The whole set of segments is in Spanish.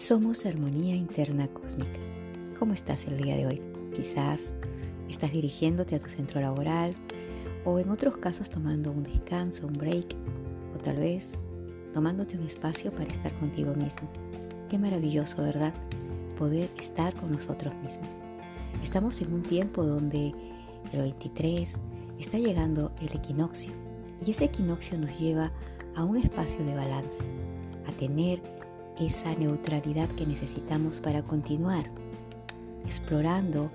Somos armonía interna cósmica. ¿Cómo estás el día de hoy? Quizás estás dirigiéndote a tu centro laboral o en otros casos tomando un descanso, un break o tal vez tomándote un espacio para estar contigo mismo. Qué maravilloso, ¿verdad? Poder estar con nosotros mismos. Estamos en un tiempo donde el 23 está llegando el equinoccio y ese equinoccio nos lleva a un espacio de balance, a tener esa neutralidad que necesitamos para continuar explorando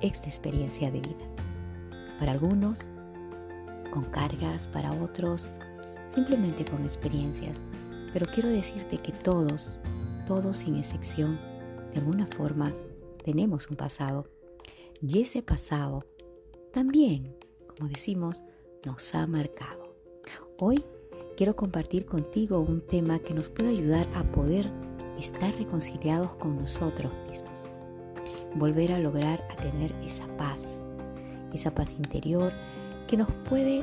esta experiencia de vida. Para algunos, con cargas, para otros, simplemente con experiencias. Pero quiero decirte que todos, todos sin excepción, de alguna forma, tenemos un pasado. Y ese pasado también, como decimos, nos ha marcado. Hoy quiero compartir contigo un tema que nos puede ayudar a poder estar reconciliados con nosotros mismos. Volver a lograr a tener esa paz, esa paz interior que nos puede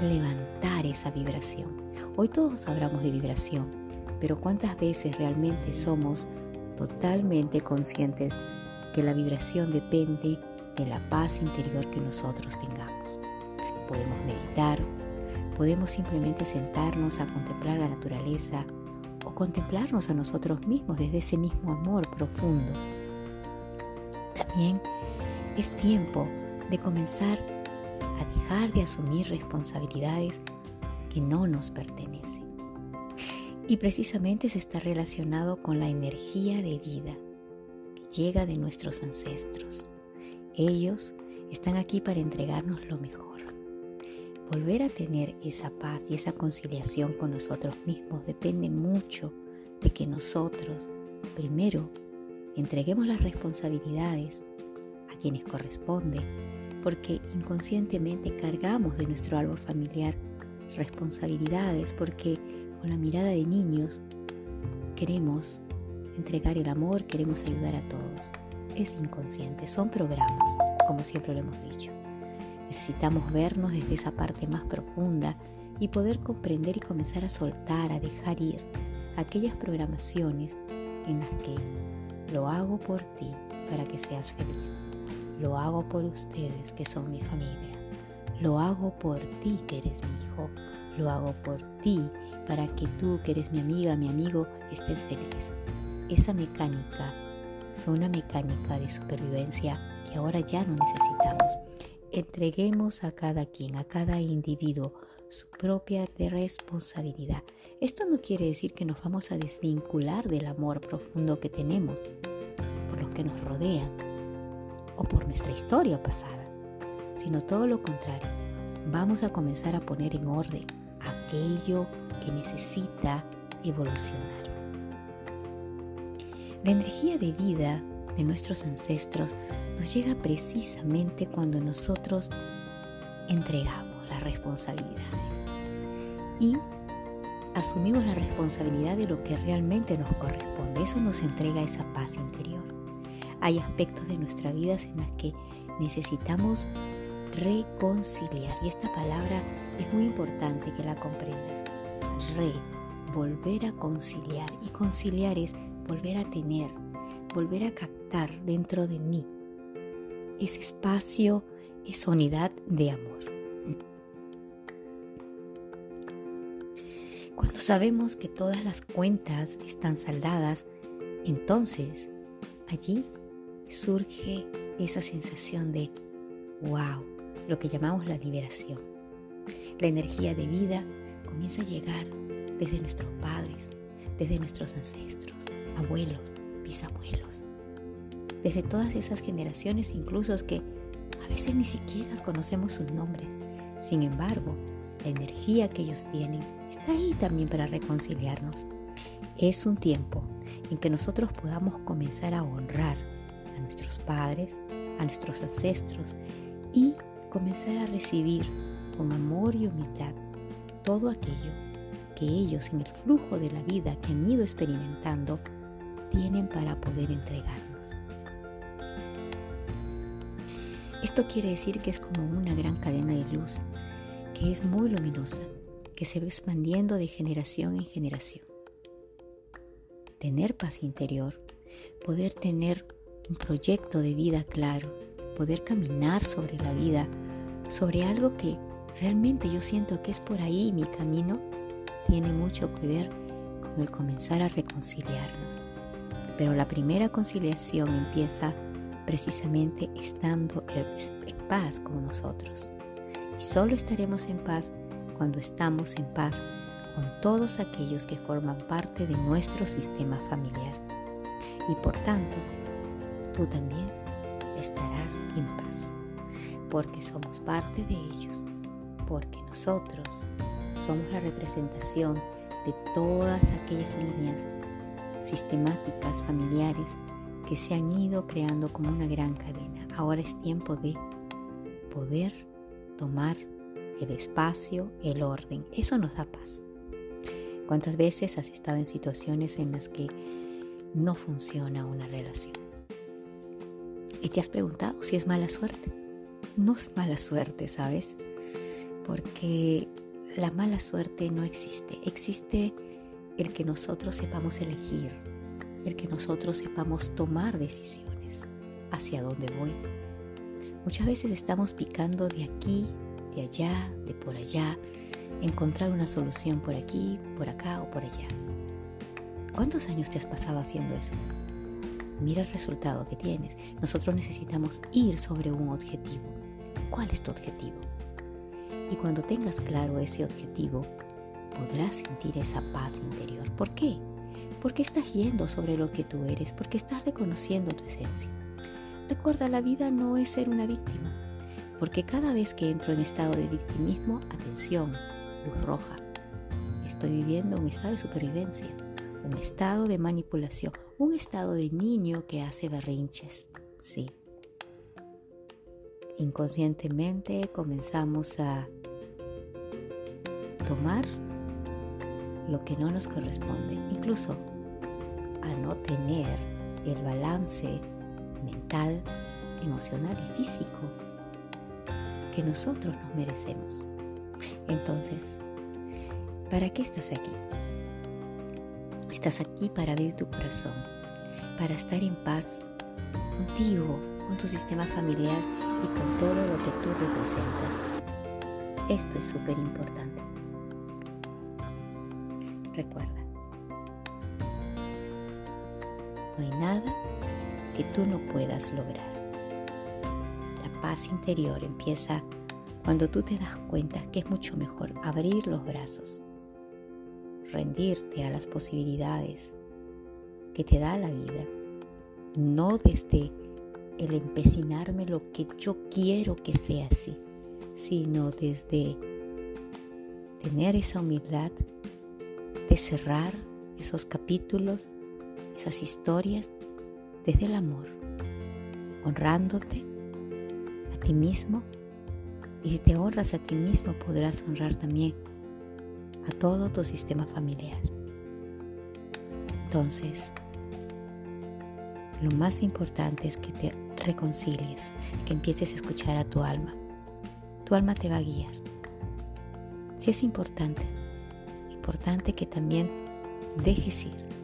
levantar esa vibración. Hoy todos hablamos de vibración, pero ¿cuántas veces realmente somos totalmente conscientes que la vibración depende de la paz interior que nosotros tengamos? Podemos meditar, podemos simplemente sentarnos a contemplar la naturaleza o contemplarnos a nosotros mismos desde ese mismo amor profundo. También es tiempo de comenzar a dejar de asumir responsabilidades que no nos pertenecen. Y precisamente eso está relacionado con la energía de vida que llega de nuestros ancestros. Ellos están aquí para entregarnos lo mejor volver a tener esa paz y esa conciliación con nosotros mismos depende mucho de que nosotros, primero, entreguemos las responsabilidades a quienes corresponde, porque inconscientemente cargamos de nuestro árbol familiar responsabilidades, porque con la mirada de niños queremos entregar el amor, queremos ayudar a todos. Es inconsciente, son programas, como siempre lo hemos dicho. Necesitamos vernos desde esa parte más profunda y poder comprender y comenzar a soltar, a dejar ir aquellas programaciones en las que lo hago por ti para que seas feliz. Lo hago por ustedes que son mi familia. Lo hago por ti que eres mi hijo. Lo hago por ti para que tú que eres mi amiga, mi amigo, estés feliz. Esa mecánica fue una mecánica de supervivencia que ahora ya no necesitamos entreguemos a cada quien, a cada individuo, su propia responsabilidad. Esto no quiere decir que nos vamos a desvincular del amor profundo que tenemos por los que nos rodean o por nuestra historia pasada, sino todo lo contrario. Vamos a comenzar a poner en orden aquello que necesita evolucionar. La energía de vida de nuestros ancestros nos llega precisamente cuando nosotros entregamos las responsabilidades y asumimos la responsabilidad de lo que realmente nos corresponde. Eso nos entrega esa paz interior. Hay aspectos de nuestra vida en los que necesitamos reconciliar y esta palabra es muy importante que la comprendas. Re, volver a conciliar y conciliar es volver a tener, volver a captar dentro de mí ese espacio, esa unidad de amor. Cuando sabemos que todas las cuentas están saldadas, entonces allí surge esa sensación de wow, lo que llamamos la liberación. La energía de vida comienza a llegar desde nuestros padres, desde nuestros ancestros, abuelos, bisabuelos, desde todas esas generaciones incluso que a veces ni siquiera conocemos sus nombres. Sin embargo, la energía que ellos tienen está ahí también para reconciliarnos. Es un tiempo en que nosotros podamos comenzar a honrar a nuestros padres, a nuestros ancestros y comenzar a recibir con amor y humildad todo aquello que ellos en el flujo de la vida que han ido experimentando tienen para poder entregarnos. Esto quiere decir que es como una gran cadena de luz, que es muy luminosa, que se va expandiendo de generación en generación. tener paz interior, poder tener un proyecto de vida claro, poder caminar sobre la vida, sobre algo que realmente yo siento que es por ahí mi camino, tiene mucho que ver con el comenzar a reconciliarnos. Pero la primera conciliación empieza precisamente estando en paz con nosotros. Y solo estaremos en paz cuando estamos en paz con todos aquellos que forman parte de nuestro sistema familiar. Y por tanto, tú también estarás en paz, porque somos parte de ellos, porque nosotros somos la representación de todas aquellas líneas sistemáticas familiares que se han ido creando como una gran cadena. Ahora es tiempo de poder tomar el espacio, el orden. Eso nos da paz. ¿Cuántas veces has estado en situaciones en las que no funciona una relación? Y te has preguntado si es mala suerte. No es mala suerte, ¿sabes? Porque la mala suerte no existe. Existe el que nosotros sepamos elegir, el que nosotros sepamos tomar decisiones. ¿Hacia dónde voy? Muchas veces estamos picando de aquí, de allá, de por allá, encontrar una solución por aquí, por acá o por allá. ¿Cuántos años te has pasado haciendo eso? Mira el resultado que tienes. Nosotros necesitamos ir sobre un objetivo. ¿Cuál es tu objetivo? Y cuando tengas claro ese objetivo, podrás sentir esa paz interior. ¿Por qué? Porque estás yendo sobre lo que tú eres, porque estás reconociendo tu esencia. Recuerda, la vida no es ser una víctima, porque cada vez que entro en estado de victimismo, atención, luz roja, estoy viviendo un estado de supervivencia, un estado de manipulación, un estado de niño que hace berrinches. Sí. Inconscientemente comenzamos a tomar lo que no nos corresponde, incluso a no tener el balance mental, emocional y físico que nosotros nos merecemos. Entonces, ¿para qué estás aquí? Estás aquí para abrir tu corazón, para estar en paz contigo, con tu sistema familiar y con todo lo que tú representas. Esto es súper importante. Recuerda, no hay nada que tú no puedas lograr. La paz interior empieza cuando tú te das cuenta que es mucho mejor abrir los brazos, rendirte a las posibilidades que te da la vida, no desde el empecinarme lo que yo quiero que sea así, sino desde tener esa humildad de cerrar esos capítulos, esas historias desde el amor, honrándote a ti mismo. Y si te honras a ti mismo, podrás honrar también a todo tu sistema familiar. Entonces, lo más importante es que te reconcilies, que empieces a escuchar a tu alma. Tu alma te va a guiar. Si es importante, importante que también dejes ir,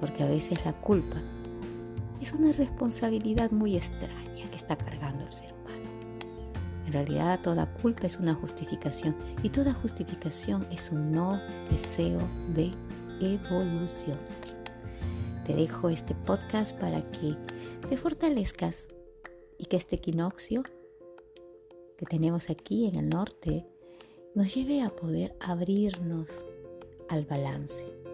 porque a veces la culpa es una responsabilidad muy extraña que está cargando el ser humano. En realidad toda culpa es una justificación y toda justificación es un no deseo de evolucionar. Te dejo este podcast para que te fortalezcas y que este equinoccio que tenemos aquí en el norte nos lleve a poder abrirnos al balance.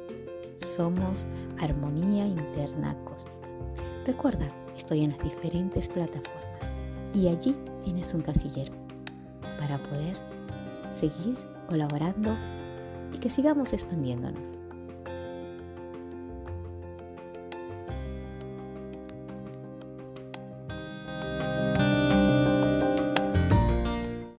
Somos armonía interna cósmica. Recuerda, estoy en las diferentes plataformas y allí tienes un casillero para poder seguir colaborando y que sigamos expandiéndonos.